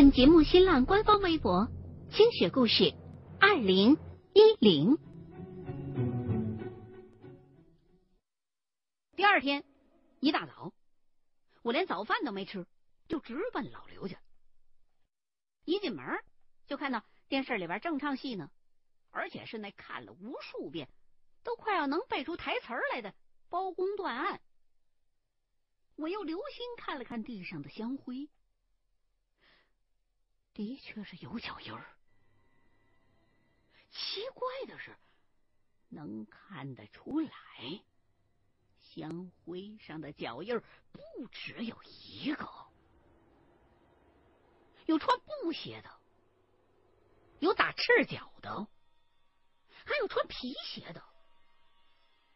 本节目新浪官方微博“清雪故事二零一零”。第二天一大早，我连早饭都没吃，就直奔老刘家。一进门就看到电视里边正唱戏呢，而且是那看了无数遍，都快要能背出台词来的包公断案。我又留心看了看地上的香灰，的确是有脚印儿。奇怪的是，能看得出来，香灰上的脚印儿不只有一个，有穿布鞋的，有打赤脚的，还有穿皮鞋的，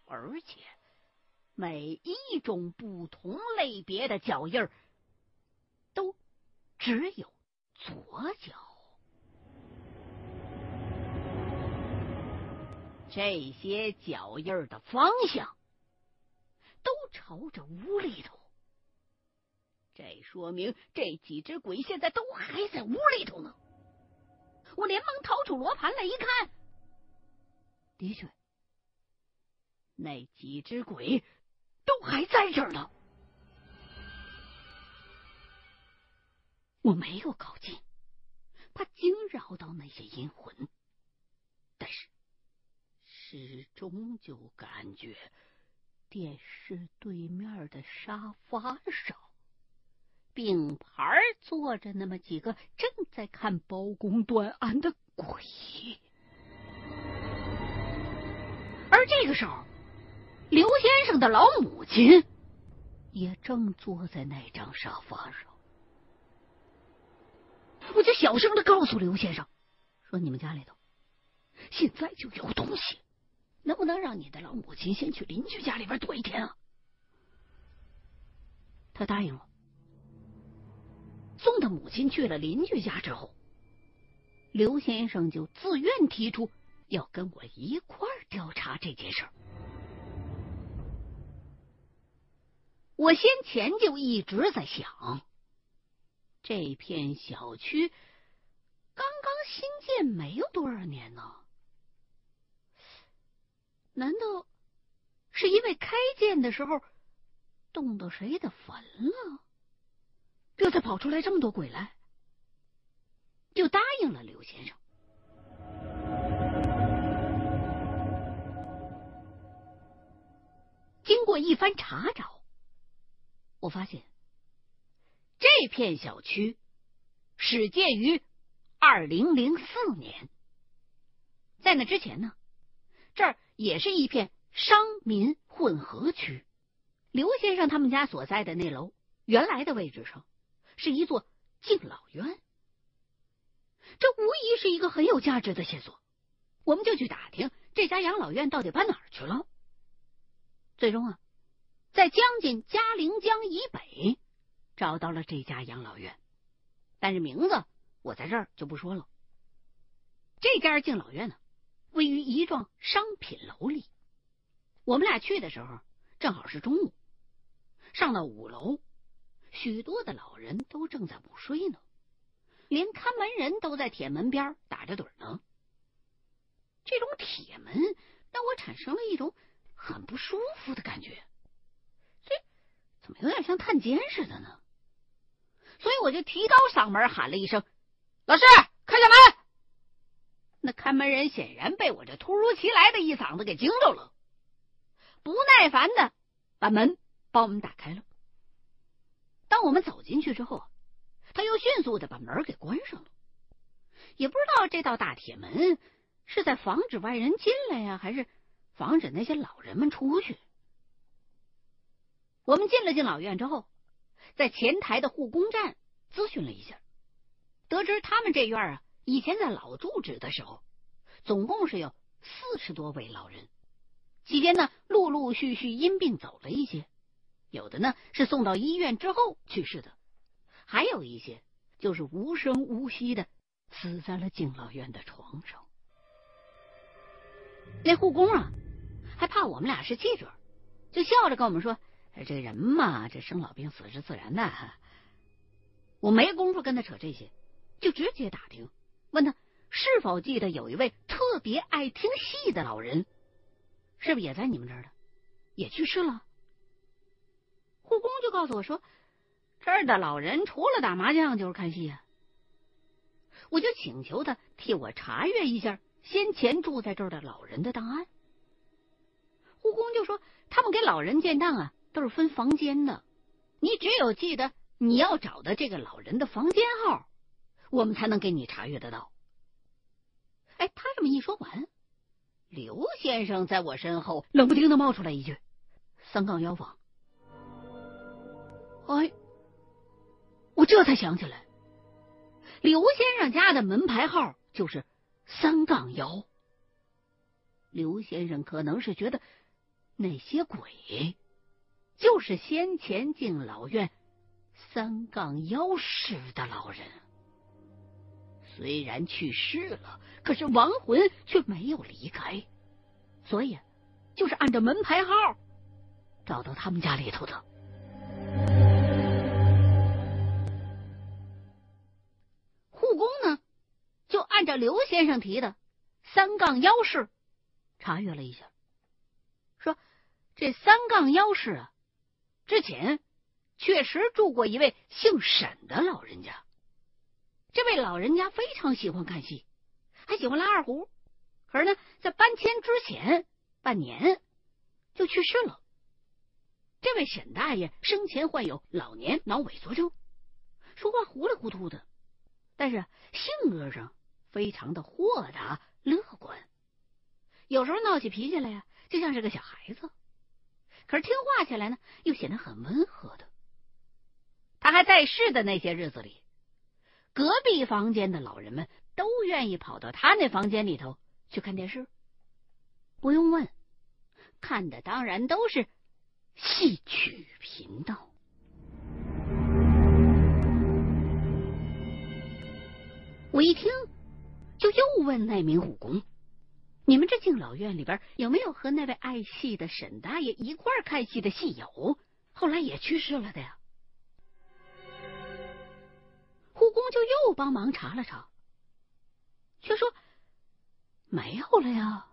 而且。每一种不同类别的脚印儿，都只有左脚。这些脚印的方向都朝着屋里头，这说明这几只鬼现在都还在屋里头呢。我连忙掏出罗盘来一看，的确，那几只鬼。都还在这儿呢，我没有靠近，怕惊扰到那些阴魂，但是始终就感觉电视对面的沙发上并排坐着那么几个正在看包公断案的鬼，而这个时候。刘先生的老母亲也正坐在那张沙发上，我就小声的告诉刘先生说：“你们家里头现在就有东西，能不能让你的老母亲先去邻居家里边躲一天啊？”他答应了。送他母亲去了邻居家之后，刘先生就自愿提出要跟我一块儿调查这件事儿。我先前就一直在想，这片小区刚刚新建没有多少年呢，难道是因为开建的时候动到谁的坟了，这才跑出来这么多鬼来？就答应了刘先生。经过一番查找。我发现这片小区始建于二零零四年，在那之前呢，这儿也是一片商民混合区。刘先生他们家所在的那楼原来的位置上是一座敬老院，这无疑是一个很有价值的线索。我们就去打听这家养老院到底搬哪儿去了。最终啊。在将近嘉陵江以北找到了这家养老院，但是名字我在这儿就不说了。这家敬老院呢，位于一幢商品楼里。我们俩去的时候正好是中午，上到五楼，许多的老人都正在午睡呢，连看门人都在铁门边打着盹呢。这种铁门让我产生了一种很不舒服的感觉。这怎么有点像探监似的呢？所以我就提高嗓门喊了一声：“老师，开下门！”那看门人显然被我这突如其来的一嗓子给惊着了，不耐烦的把门帮我们打开了。当我们走进去之后，他又迅速的把门给关上了。也不知道这道大铁门是在防止外人进来呀，还是防止那些老人们出去。我们进了敬老院之后，在前台的护工站咨询了一下，得知他们这院啊，以前在老住址的时候，总共是有四十多位老人，期间呢，陆陆续续因病走了一些，有的呢是送到医院之后去世的，还有一些就是无声无息的死在了敬老院的床上。那护工啊，还怕我们俩是记者，就笑着跟我们说。这人嘛，这生老病死是自然的。我没工夫跟他扯这些，就直接打听，问他是否记得有一位特别爱听戏的老人，是不是也在你们这儿的，也去世了？护工就告诉我说，这儿的老人除了打麻将就是看戏啊。我就请求他替我查阅一下先前住在这儿的老人的档案。护工就说，他们给老人建档啊，都是分房间的，你只有记得你要找的这个老人的房间号，我们才能给你查阅得到。哎，他这么一说完，刘先生在我身后冷不丁的冒出来一句：“三杠幺房。”哎，我这才想起来，刘先生家的门牌号就是三杠幺。刘先生可能是觉得那些鬼就是先前敬老院三杠幺室的老人，虽然去世了，可是亡魂却没有离开，所以就是按照门牌号找到他们家里头的。护工呢，就按照刘先生提的三杠幺室查阅了一下，说这三杠幺室啊，之前确实住过一位姓沈的老人家。这位老人家非常喜欢看戏，还喜欢拉二胡。可是呢，在搬迁之前半年就去世了。这位沈大爷生前患有老年脑萎缩症，说话糊里糊涂的，但是性格上。非常的豁达乐观，有时候闹起脾气来呀，就像是个小孩子。可是听话起来呢，又显得很温和的。他还在世的那些日子里，隔壁房间的老人们都愿意跑到他那房间里头去看电视。不用问，看的当然都是戏曲频道。我一听。就又问那名武工：“你们这敬老院里边有没有和那位爱戏的沈大爷一块看戏的戏友？后来也去世了的呀？”护工就又帮忙查了查，却说没有了呀。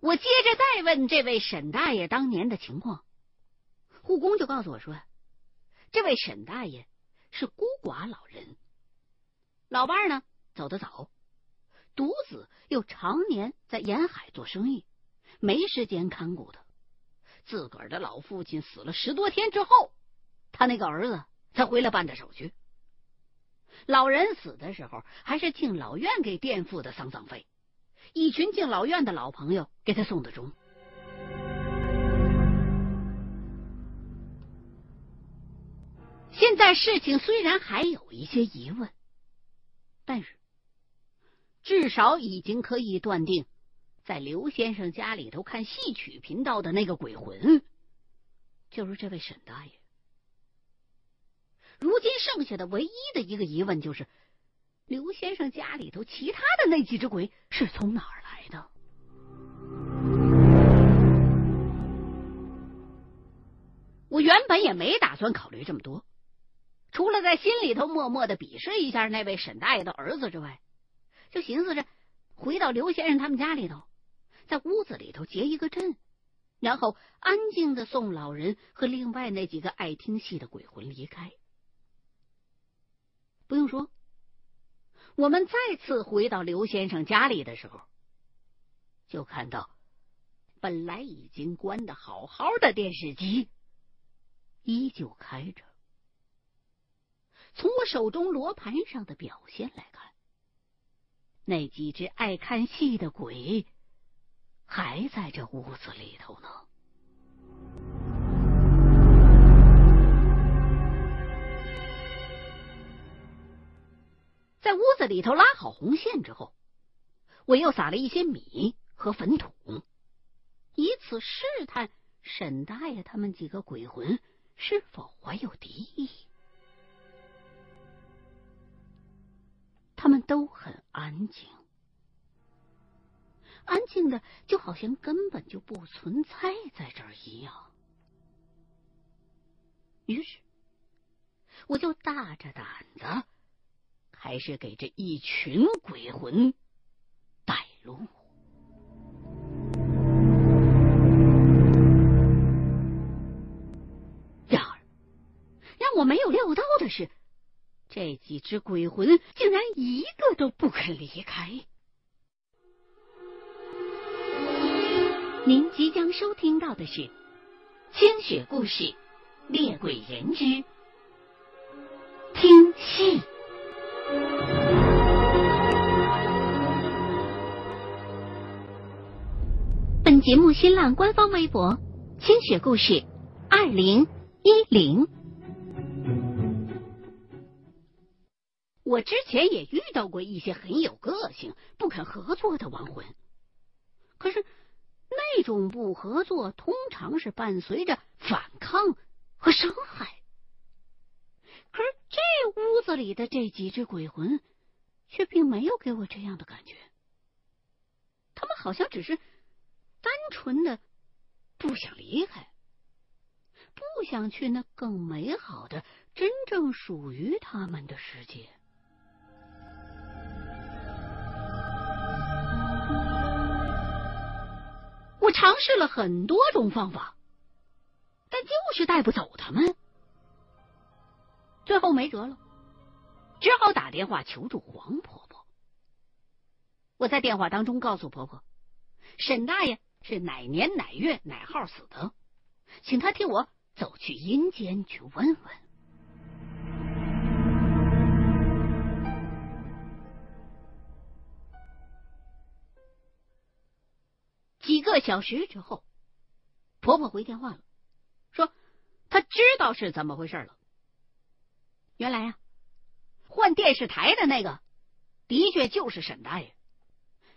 我接着再问这位沈大爷当年的情况，护工就告诉我说。这位沈大爷是孤寡老人，老伴儿呢走得早，独子又常年在沿海做生意，没时间看顾他。自个儿的老父亲死了十多天之后，他那个儿子才回来办的手续。老人死的时候，还是敬老院给垫付的丧葬费，一群敬老院的老朋友给他送的终。现在事情虽然还有一些疑问，但是至少已经可以断定，在刘先生家里头看戏曲频道的那个鬼魂，就是这位沈大爷。如今剩下的唯一的一个疑问就是，刘先生家里头其他的那几只鬼是从哪儿来的？我原本也没打算考虑这么多。除了在心里头默默的鄙视一下那位沈大爷的儿子之外，就寻思着回到刘先生他们家里头，在屋子里头结一个阵，然后安静的送老人和另外那几个爱听戏的鬼魂离开。不用说，我们再次回到刘先生家里的时候，就看到本来已经关的好好的电视机依旧开着。从我手中罗盘上的表现来看，那几只爱看戏的鬼还在这屋子里头呢。在屋子里头拉好红线之后，我又撒了一些米和粉土，以此试探沈大爷他们几个鬼魂是否怀有敌意。他们都很安静，安静的就好像根本就不存在在这一样。于是，我就大着胆子，开始给这一群鬼魂带路。然而，让我没有料到的是，这几只鬼魂竟然一个都不肯离开。您即将收听到的是《清雪故事·猎鬼人之听戏》。本节目新浪官方微博“清雪故事二零一零”。我之前也遇到过一些很有个性、不肯合作的亡魂，可是。那种不合作通常是伴随着反抗和伤害，可是这屋子里的这几只鬼魂却并没有给我这样的感觉。他们好像只是单纯的不想离开，不想去那更美好的、真正属于他们的世界。我尝试了很多种方法，但就是带不走他们。最后没辙了，只好打电话求助黄婆婆。我在电话当中告诉婆婆，沈大爷是哪年哪月哪号死的，请她替我走去阴间去问问。几个小时之后，婆婆回电话了，说她知道是怎么回事了。原来呀，换电视台的那个的确就是沈大爷。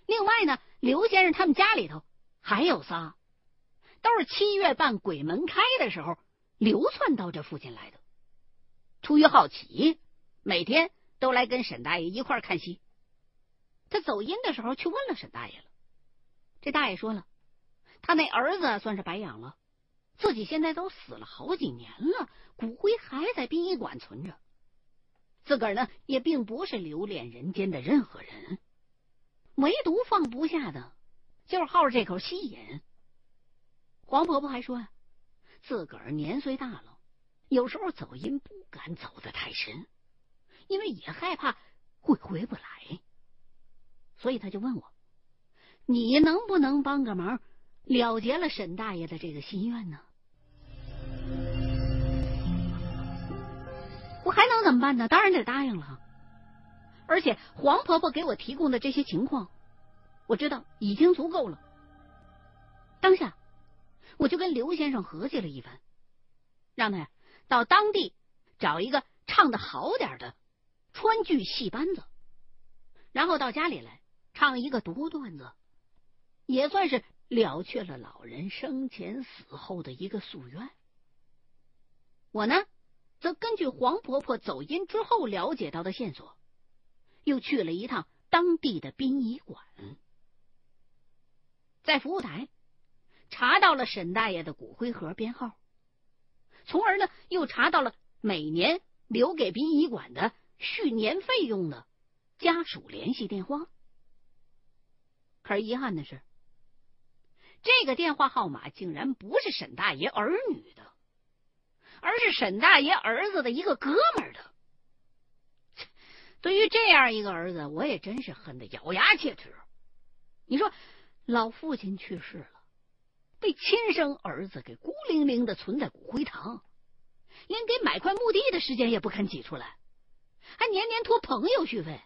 另外呢，刘先生他们家里头还有仨，都是七月半鬼门开的时候流窜到这附近来的。出于好奇，每天都来跟沈大爷一块看戏。他走阴的时候去问了沈大爷了。这大爷说了，他那儿子算是白养了，自己现在都死了好几年了，骨灰还在殡仪馆存着。自个儿呢，也并不是留恋人间的任何人，唯独放不下的，就是好这口气瘾。黄婆婆还说呀，自个儿年岁大了，有时候走阴不敢走得太深，因为也害怕会回不来，所以他就问我。你能不能帮个忙，了结了沈大爷的这个心愿呢？我还能怎么办呢？当然得答应了。而且黄婆婆给我提供的这些情况，我知道已经足够了。当下，我就跟刘先生合计了一番，让他呀到当地找一个唱的好点的川剧戏班子，然后到家里来唱一个独段子。也算是了却了老人生前死后的一个夙愿。我呢，则根据黄婆婆走阴之后了解到的线索，又去了一趟当地的殡仪馆，在服务台查到了沈大爷的骨灰盒编号，从而呢，又查到了每年留给殡仪馆的续年费用的家属联系电话。可是遗憾的是。这个电话号码竟然不是沈大爷儿女的，而是沈大爷儿子的一个哥们儿的。对于这样一个儿子，我也真是恨得咬牙切齿。你说，老父亲去世了，被亲生儿子给孤零零的存在骨灰堂，连给买块墓地的时间也不肯挤出来，还年年托朋友续费，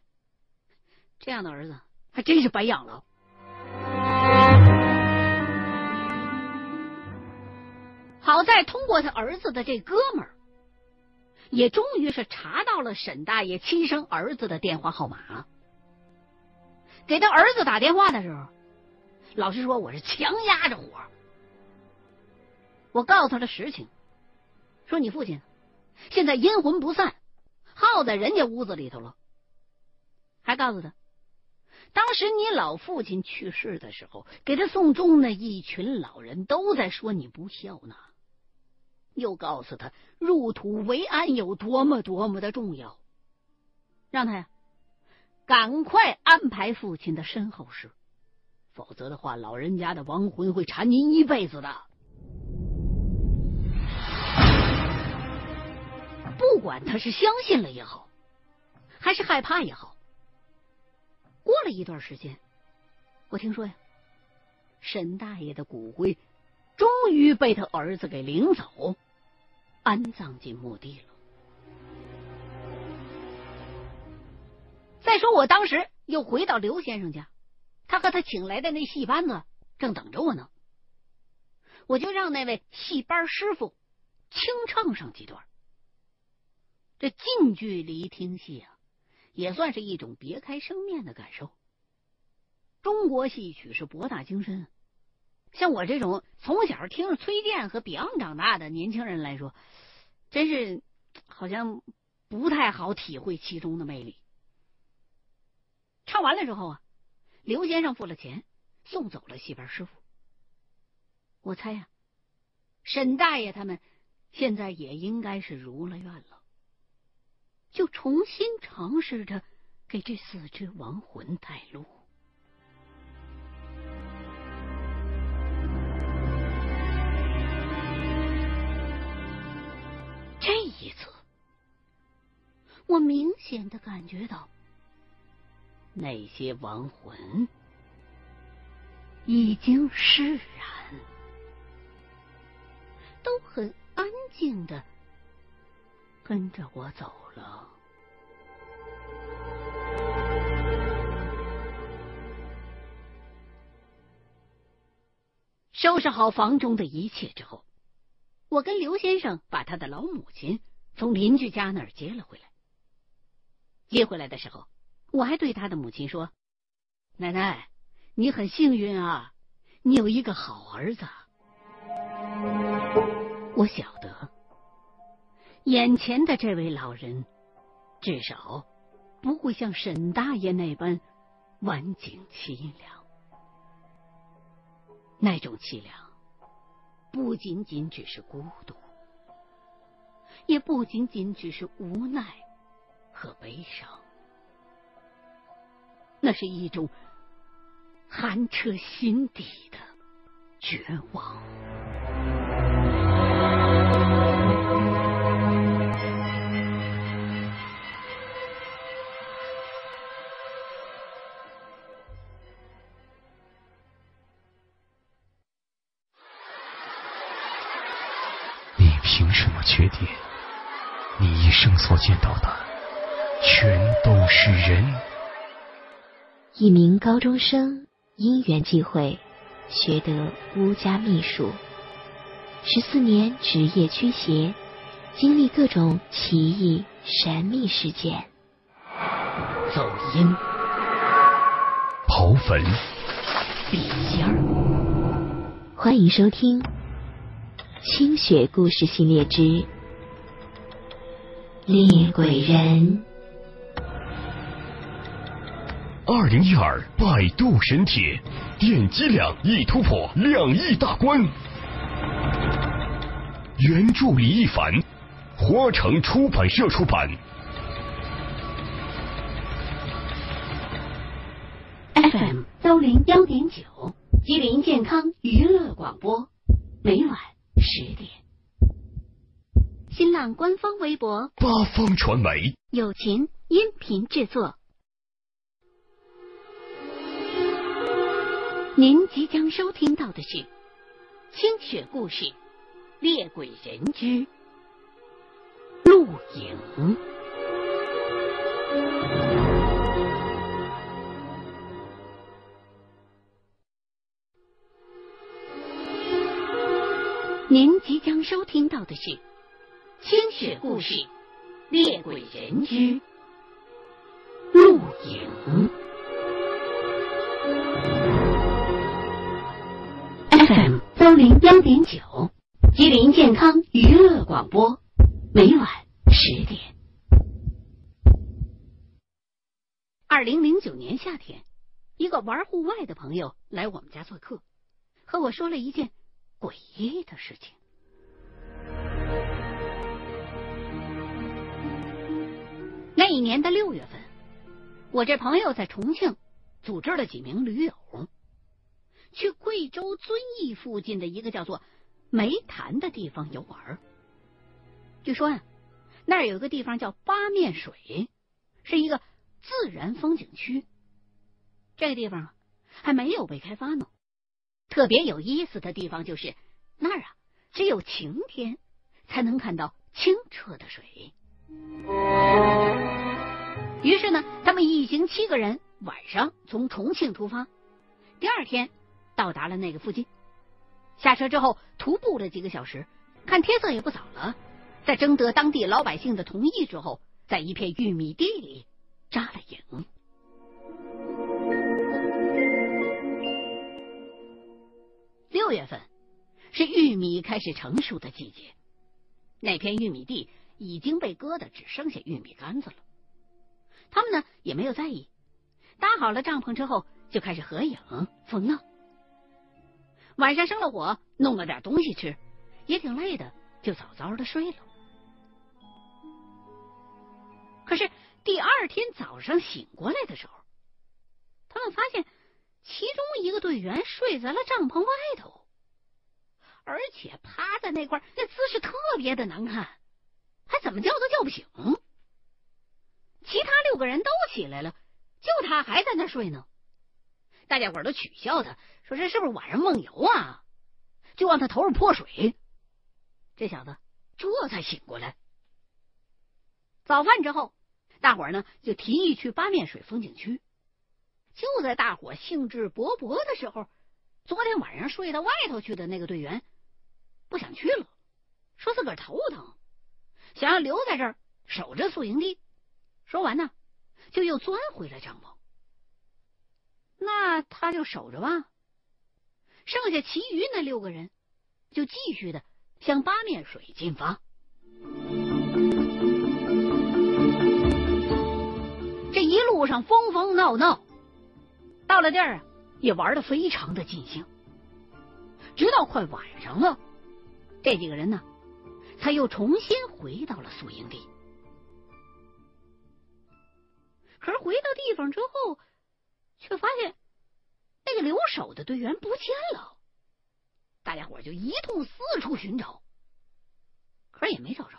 这样的儿子还真是白养了。好在通过他儿子的这哥们儿，也终于是查到了沈大爷亲生儿子的电话号码。给他儿子打电话的时候，老实说，我是强压着火。我告诉他的实情，说你父亲现在阴魂不散，耗在人家屋子里头了。还告诉他，当时你老父亲去世的时候，给他送终那一群老人都在说你不孝呢。又告诉他入土为安有多么多么的重要，让他呀赶快安排父亲的身后事，否则的话，老人家的亡魂会缠您一辈子的。不管他是相信了也好，还是害怕也好，过了一段时间，我听说呀，沈大爷的骨灰终于被他儿子给领走，安葬进墓地了。再说，我当时又回到刘先生家，他和他请来的那戏班子正等着我呢，我就让那位戏班师傅清唱上几段。这近距离听戏啊，也算是一种别开生面的感受。中国戏曲是博大精深，像我这种从小听着崔健和 Beyond 长大的年轻人来说，真是好像不太好体会其中的魅力。唱完了之后啊，刘先生付了钱，送走了戏班师傅。我猜呀，沈大爷他们现在也应该是如了愿了。就重新尝试着给这四只亡魂带路。这一次，我明显的感觉到，那些亡魂已经释然，都很安静的。跟着我走了。收拾好房中的一切之后，我跟刘先生把他的老母亲从邻居家那儿接了回来。接回来的时候，我还对他的母亲说：“奶奶，你很幸运啊，你有一个好儿子。”我晓得。眼前的这位老人，至少不会像沈大爷那般晚景凄凉。那种凄凉，不仅仅只是孤独，也不仅仅只是无奈和悲伤，那是一种寒彻心底的绝望。凭什么确定你一生所见到的全都是人？一名高中生因缘际会学得巫家秘术，十四年职业驱邪，经历各种奇异神秘事件。走阴、刨坟、笔仙儿，欢迎收听。清雪故事系列之《猎鬼人》。二零一二百度神帖，点击量已突破两亿大关。原著李一凡，花城出版社出版。FM 幺零幺点九，吉林健康娱乐广播，每晚。十点，新浪官方微博。八方传媒。友情音频制作。您即将收听到的是《清雪故事·猎鬼人之录影》您即将收听到的是《清雪故事·猎鬼人之录影》，FM 幺零幺点九，吉林健康娱乐广播，每晚十点。二零零九年夏天，一个玩户外的朋友来我们家做客，和我说了一件。诡异的事情。那一年的六月份我这朋友在重庆组织了几名驴友去贵州遵义附近的一个叫做湄潭的地方游玩据说呀那有一个地方叫八面水是一个自然风景区。这个地方还没有被开发呢特别有意思的地方就是那儿啊，只有晴天才能看到清澈的水。于是呢，他们一行七个人晚上从重庆出发，第二天到达了那个附近。下车之后，徒步了几个小时，看天色也不早了，在征得当地老百姓的同意之后，在一片玉米地里扎了营。六月份是玉米开始成熟的季节，那片玉米地已经被割的只剩下玉米杆子了。他们呢也没有在意，搭好了帐篷之后就开始合影疯闹。晚上生了火，弄了点东西吃，也挺累的，就早早的睡了。可是第二天早上醒过来的时候，他们发现其中一个队员睡在了帐篷外头，而且趴在那块那姿势特别的难看，还怎么叫都叫不醒。其他六个人都起来了，就他还在那睡呢。大家伙都取笑他，说这是不是晚上梦游啊？就往他头上泼水。这小子这才醒过来。早饭之后，大伙呢就提议去八面水风景区。就在大伙兴致勃勃的时候，昨天晚上睡到外头去的那个队员不想去了，说自个儿头疼，想要留在这儿守着宿营地。说完呢，就又钻回了帐篷。那他就守着吧。剩下其余那六个人就继续的向八面水进发。这一路上疯疯闹闹，到了地儿啊，也玩的非常的尽兴。直到快晚上了，这几个人呢，才又重新回到了宿营地。可是回到地方之后，却发现那个留守的队员不见了。大家伙就一通四处寻找，可是也没找着。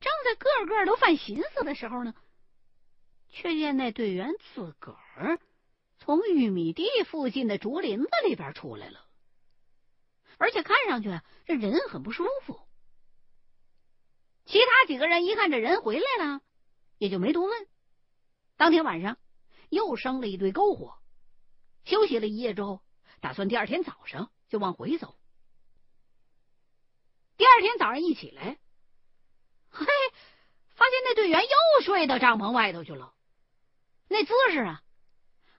正在个个都犯寻思的时候呢，却见那队员自个儿从玉米地附近的竹林子里边出来了，而且看上去这人很不舒服。其他几个人一看这人回来了，也就没多问。当天晚上又生了一堆篝火，休息了一夜之后，打算第二天早上就往回走。第二天早上一起来，嘿，发现那队员又睡到帐篷外头去了，那姿势啊，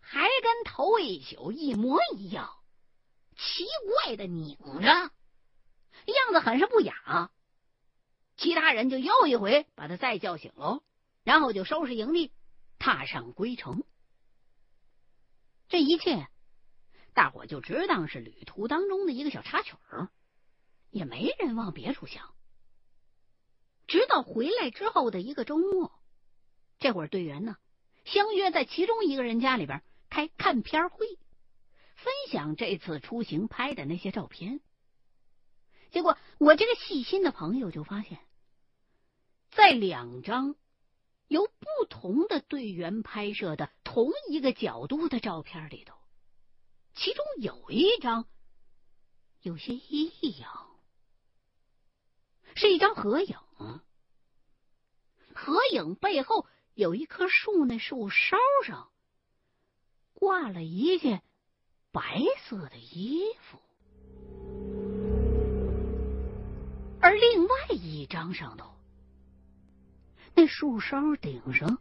还跟头一宿一模一样，奇怪的拧着，样子很是不雅。其他人就又一回把他再叫醒喽，然后就收拾营地。踏上归程，这一切大伙就只当是旅途当中的一个小插曲儿，也没人往别处想。直到回来之后的一个周末，这会儿队员呢相约在其中一个人家里边开看片会，分享这次出行拍的那些照片。结果我这个细心的朋友就发现，在两张。由不同的队员拍摄的同一个角度的照片里头，其中有一张有些异样，是一张合影。合影背后有一棵树，那树梢上挂了一件白色的衣服，而另外一张上头。那树梢顶上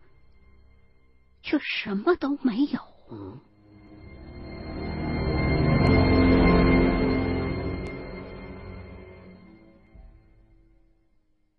却什么都没有。